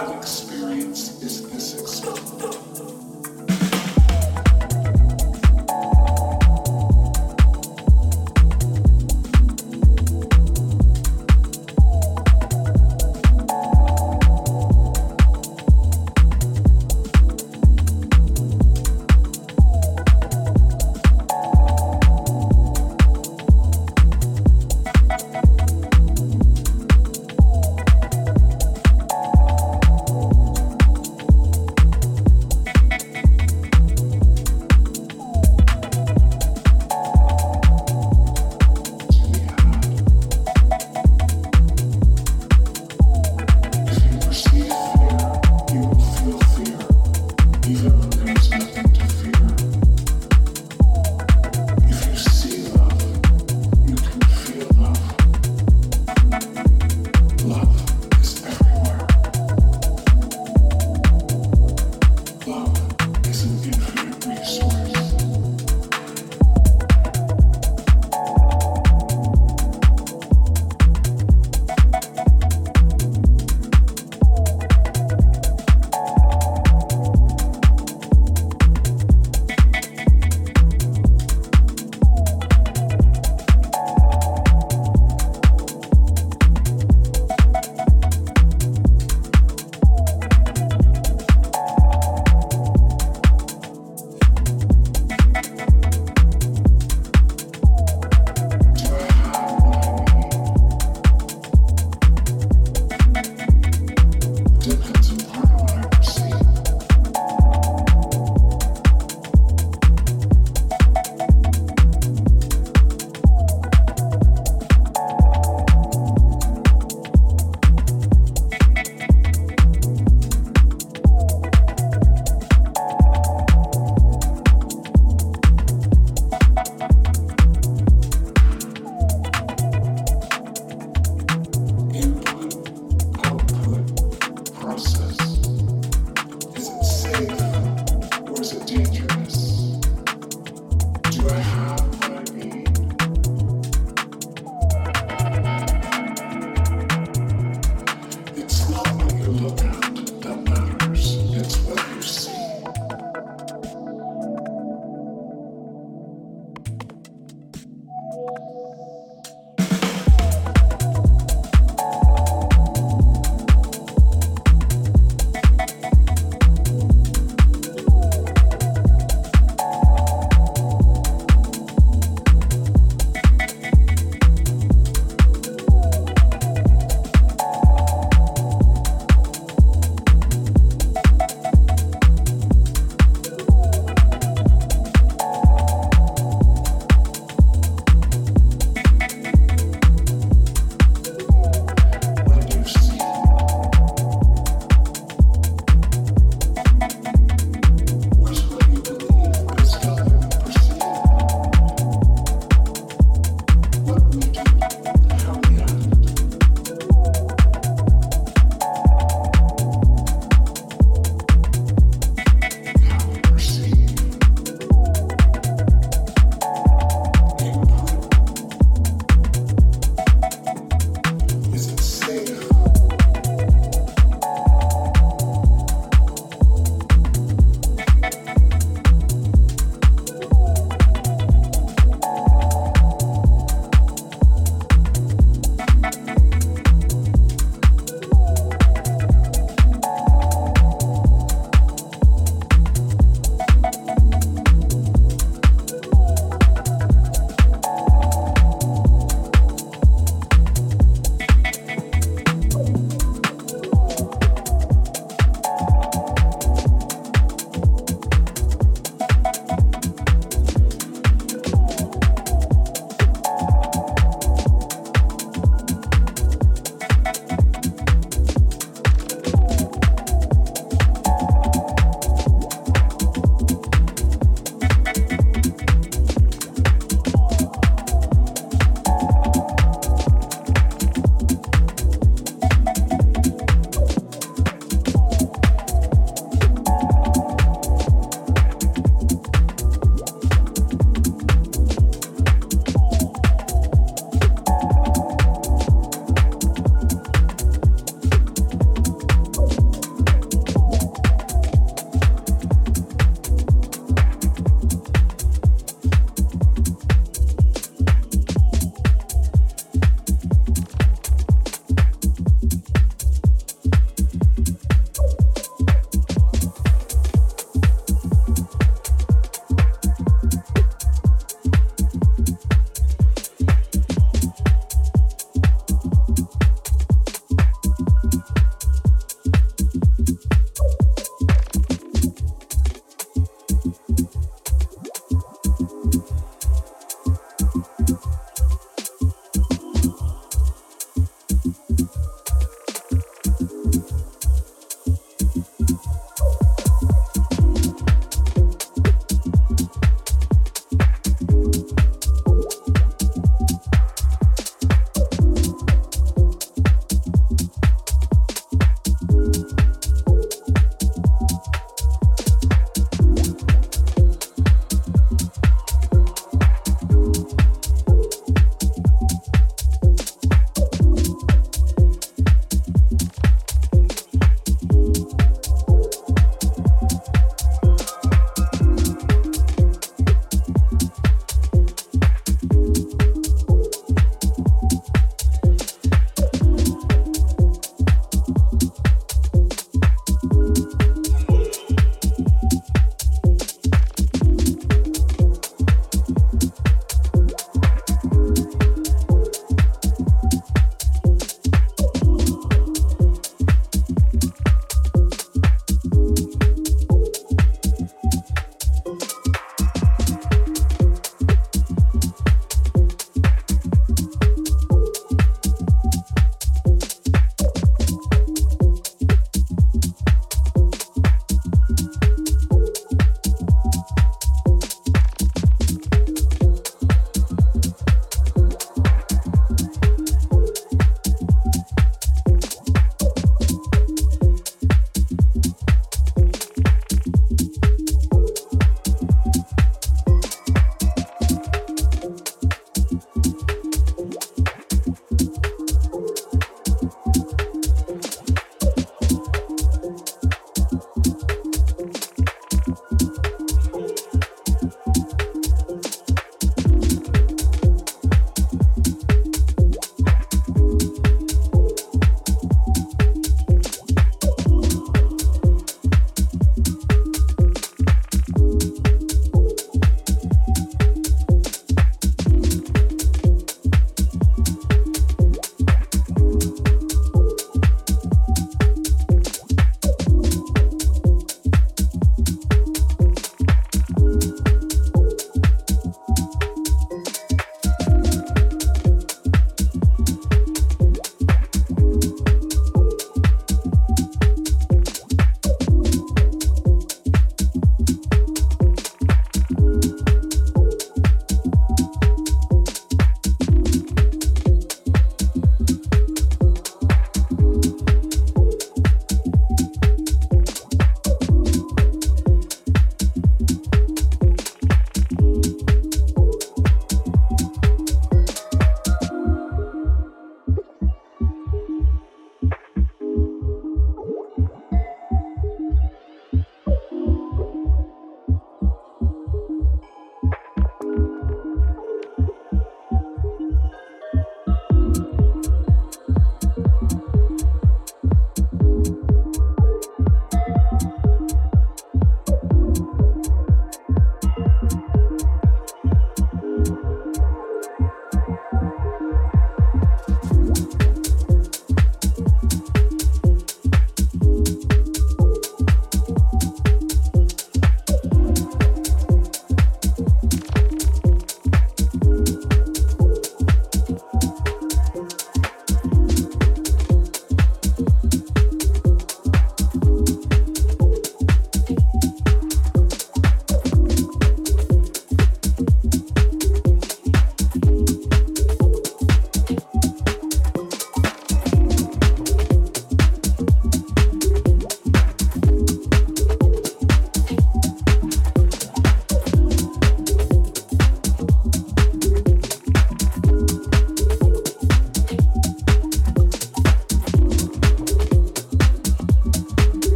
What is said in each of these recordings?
God's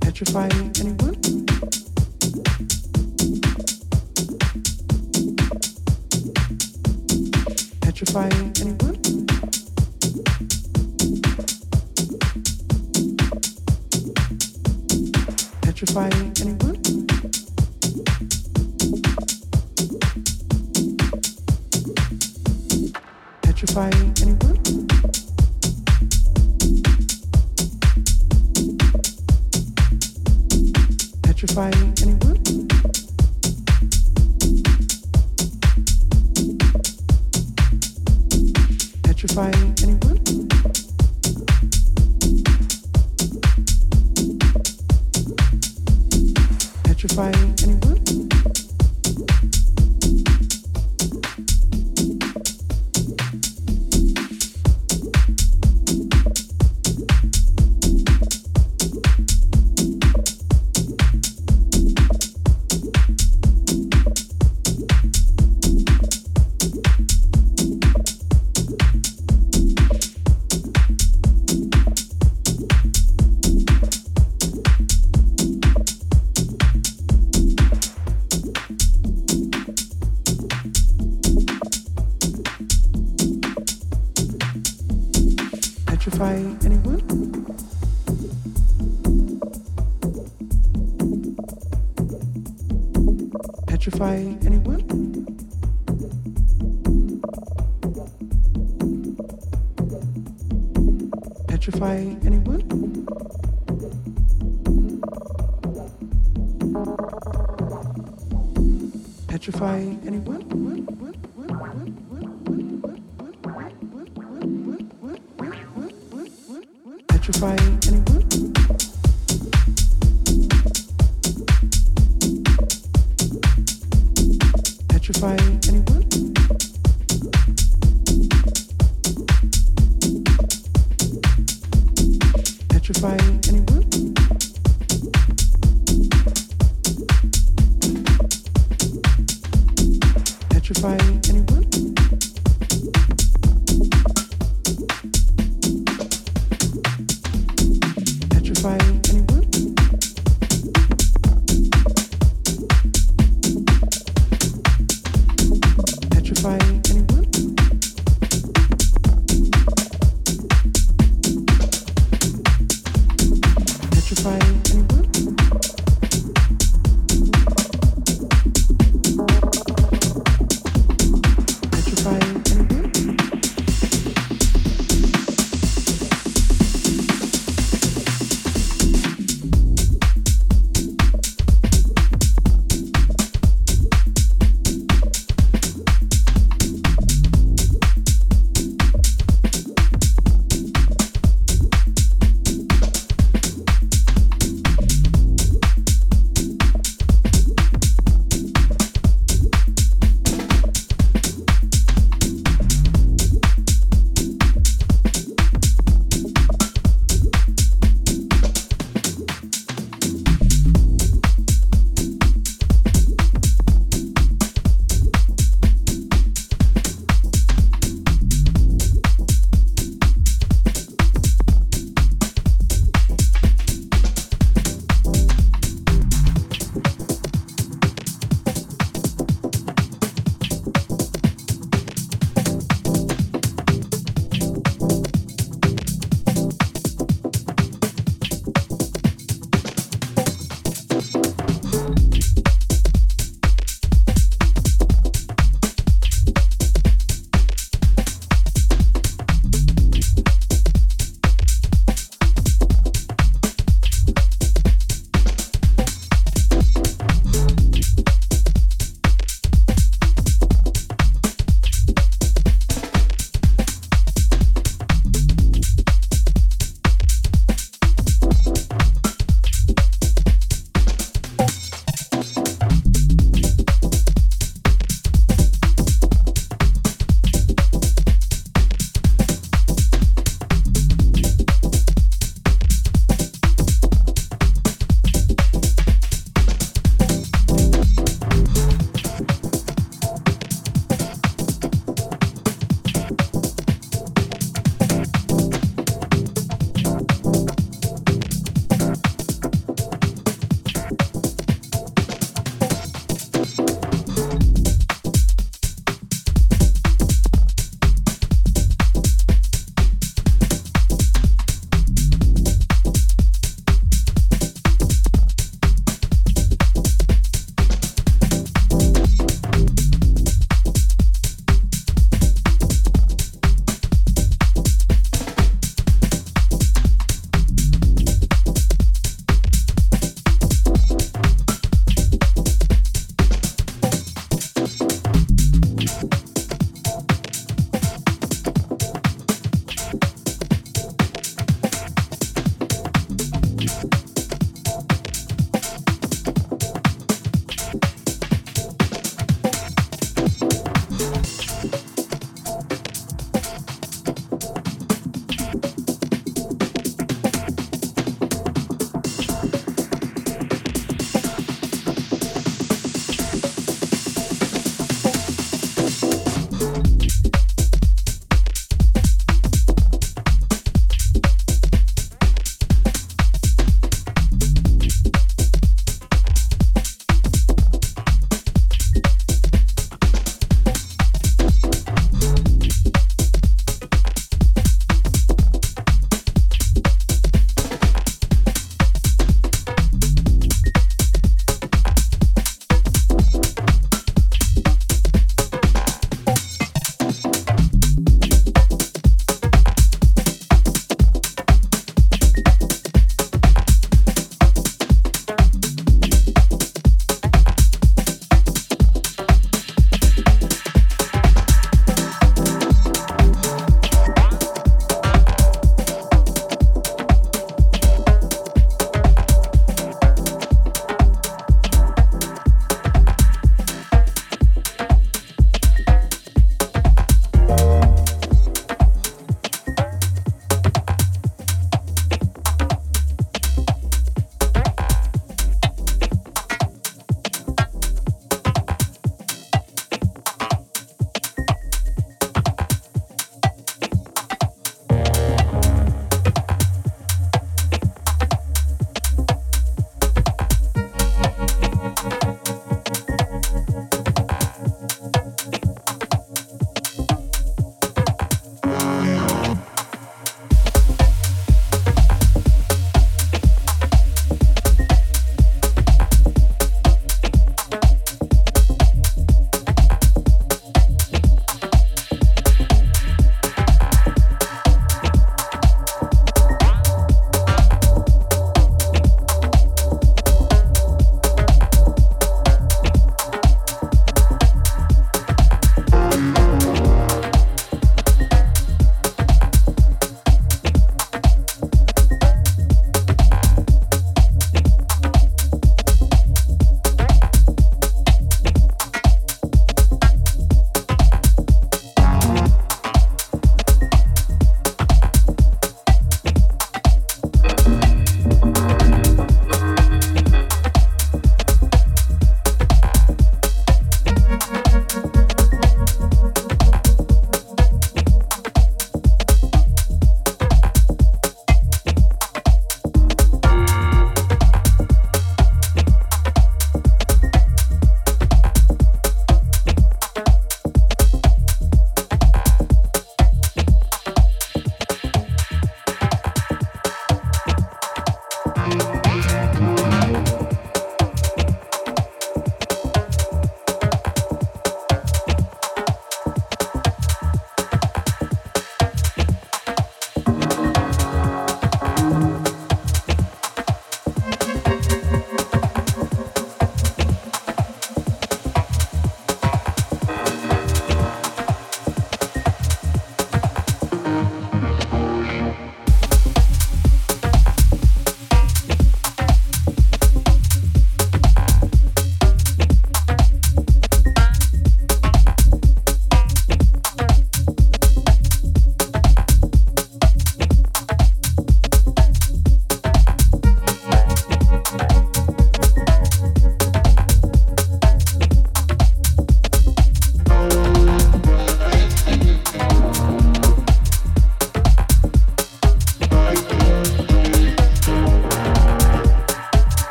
Petrifying anyone? petrify anyone? Petrify anyone?